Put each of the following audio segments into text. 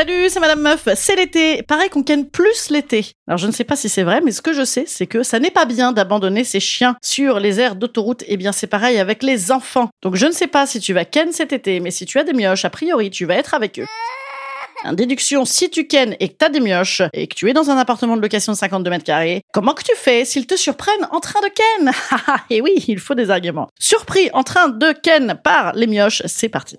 Salut, c'est Madame Meuf, c'est l'été. Pareil qu'on ken plus l'été. Alors je ne sais pas si c'est vrai, mais ce que je sais, c'est que ça n'est pas bien d'abandonner ses chiens sur les aires d'autoroute. Eh bien c'est pareil avec les enfants. Donc je ne sais pas si tu vas ken cet été, mais si tu as des mioches, a priori tu vas être avec eux. En déduction, si tu ken et que t'as des mioches et que tu es dans un appartement de location de 52 mètres carrés, comment que tu fais s'ils te surprennent en train de ken? Et oui, il faut des arguments. Surpris en train de ken par les mioches, c'est parti.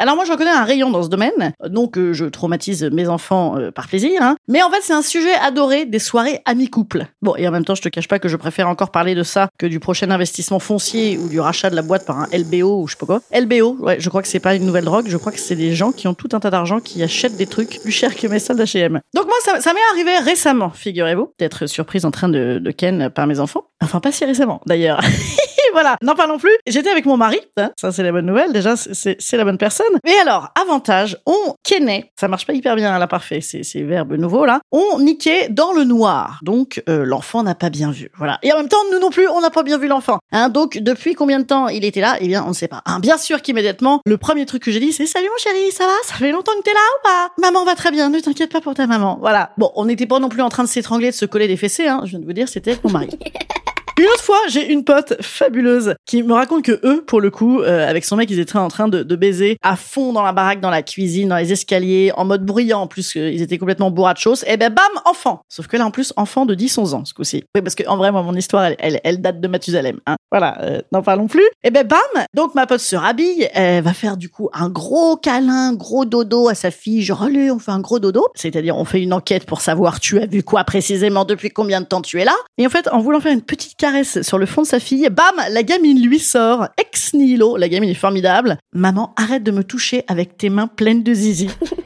Alors moi, j'en connais un rayon dans ce domaine, donc euh, je traumatise mes enfants euh, par plaisir. Hein. Mais en fait, c'est un sujet adoré des soirées amis-couple. Bon, et en même temps, je te cache pas que je préfère encore parler de ça que du prochain investissement foncier ou du rachat de la boîte par un LBO ou je sais pas quoi. LBO, ouais, je crois que c'est pas une nouvelle drogue, je crois que c'est des gens qui ont tout un tas d'argent qui achètent des trucs plus chers que mes soldes H&M. Donc moi, ça, ça m'est arrivé récemment, figurez-vous, d'être surprise en train de, de ken par mes enfants. Enfin, pas si récemment, d'ailleurs. voilà, n'en parlons plus. J'étais avec mon mari, hein, ça c'est la bonne nouvelle, déjà c'est la bonne personne. Mais alors, avantage, on kennait, ça marche pas hyper bien là, parfait, c'est c'est verbe nouveau là, on niquait dans le noir. Donc euh, l'enfant n'a pas bien vu, voilà. Et en même temps, nous non plus, on n'a pas bien vu l'enfant. Hein, donc depuis combien de temps il était là? Eh bien, on ne sait pas. Hein, bien sûr qu'immédiatement, le premier truc que j'ai dit, c'est salut mon chéri, ça va? Ça fait longtemps que t'es là ou pas? Maman va très bien, ne t'inquiète pas pour ta maman. Voilà. Bon, on n'était pas non plus en train de s'étrangler, de se coller des fessées. Hein, je viens de vous dire, c'était avec mon mari. Une autre j'ai une pote fabuleuse qui me raconte que eux, pour le coup, euh, avec son mec, ils étaient en train de, de baiser à fond dans la baraque, dans la cuisine, dans les escaliers, en mode bruyant, en plus euh, ils étaient complètement bourrachos. Et ben bam, enfant. Sauf que là, en plus, enfant de 10-11 ans, ce coup-ci. Oui, parce que en vrai, moi, mon histoire, elle date de Mathusalem. Hein. Voilà, euh, n'en parlons plus. Et ben bam, donc ma pote se rhabille, elle va faire du coup un gros câlin, gros dodo à sa fille. Genre, allez, on fait un gros dodo. C'est-à-dire, on fait une enquête pour savoir tu as vu quoi précisément, depuis combien de temps tu es là. Et en fait, en voulant faire une petite caresse sur le fond de sa fille, bam, la gamine lui sort, ex nihilo, la gamine est formidable. Maman, arrête de me toucher avec tes mains pleines de zizi.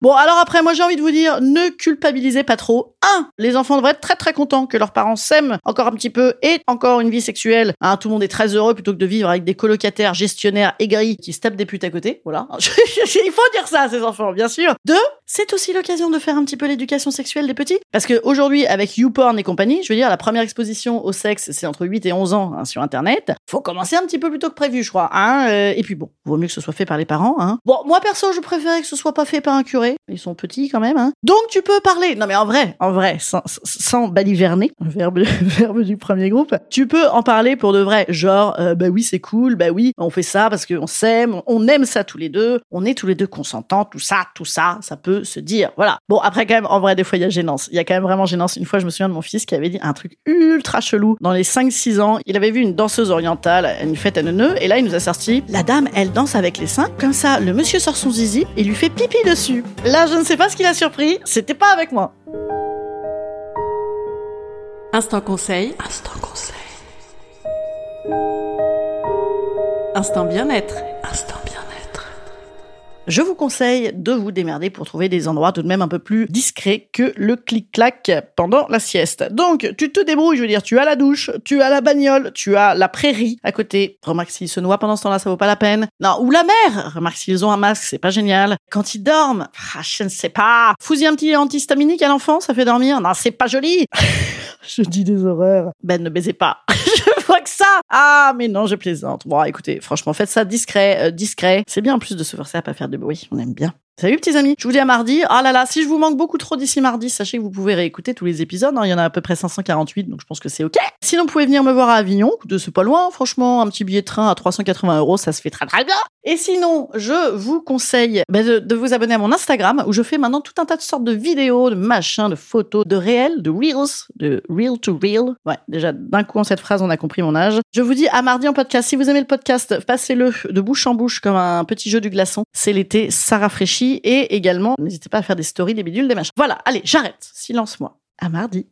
Bon, alors après, moi j'ai envie de vous dire, ne culpabilisez pas trop. Un, les enfants devraient être très très contents que leurs parents s'aiment encore un petit peu et encore une vie sexuelle. Hein, tout le monde est très heureux plutôt que de vivre avec des colocataires gestionnaires aigris qui se tapent des putes à côté. Voilà. Il faut dire ça à ces enfants, bien sûr. Deux, c'est aussi l'occasion de faire un petit peu l'éducation sexuelle des petits. Parce que aujourd'hui, avec YouPorn et compagnie, je veux dire, la première exposition au sexe, c'est entre 8 et 11 ans hein, sur Internet. Faut commencer un petit peu plus tôt que prévu, je crois. Hein, euh, et puis bon, vaut mieux que ce soit fait par les parents. Hein. Bon, moi perso, je préférais que ce soit pas fait par un curé. Ils sont petits quand même. Hein. Donc tu peux parler. Non mais en vrai, en vrai, sans, sans baliverner, verbe, du premier groupe, tu peux en parler pour de vrai. Genre, euh, bah oui, c'est cool, bah oui, on fait ça parce qu'on s'aime, on aime ça tous les deux, on est tous les deux consentants, tout ça, tout ça, ça peut se dire. Voilà. Bon, après quand même, en vrai, des fois, il y a gênance. Il y a quand même vraiment gênance. Une fois, je me souviens de mon fils qui avait dit un truc ultra chelou. Dans les 5-6 ans, il avait vu une danseuse orientale à une fête à Neuneu, et là, il nous a sorti, la dame, elle danse avec les seins, comme ça, le monsieur sort son zizi et lui fait pipi Là, je ne sais pas ce qu'il a surpris, c'était pas avec moi. Instant conseil. Instant conseil. Instant bien-être. Je vous conseille de vous démerder pour trouver des endroits tout de même un peu plus discrets que le clic-clac pendant la sieste. Donc, tu te débrouilles, je veux dire, tu as la douche, tu as la bagnole, tu as la prairie à côté. Remarque s'ils se noient pendant ce temps-là, ça vaut pas la peine. Non, ou la mer. Remarque s'ils ont un masque, c'est pas génial. Quand ils dorment, ah, je ne sais pas. Fous-y un petit antihistaminique à l'enfant, ça fait dormir. Non, c'est pas joli. je dis des horreurs. Ben, ne baisez pas. que ça. Ah, mais non, je plaisante. Bon, écoutez, franchement, faites ça discret, euh, discret. C'est bien en plus de se forcer à pas faire de bruit. On aime bien. Salut petits amis, je vous dis à mardi. Ah là là, si je vous manque beaucoup trop d'ici mardi, sachez que vous pouvez réécouter tous les épisodes. hein. Il y en a à peu près 548, donc je pense que c'est ok. Sinon, vous pouvez venir me voir à Avignon, de c'est pas loin, franchement, un petit billet de train à 380 euros, ça se fait très très bien. Et sinon, je vous conseille bah, de, de vous abonner à mon Instagram, où je fais maintenant tout un tas de sortes de vidéos, de machins, de photos, de réels, de reels, de real to real. Ouais, déjà d'un coup en cette phrase, on a compris mon âge. Je vous dis à mardi en podcast. Si vous aimez le podcast, passez-le de bouche en bouche comme un petit jeu du glaçon. C'est l'été, ça rafraîchit et également, n'hésitez pas à faire des stories, des bidules, des machins. Voilà, allez, j'arrête. Silence-moi. À mardi.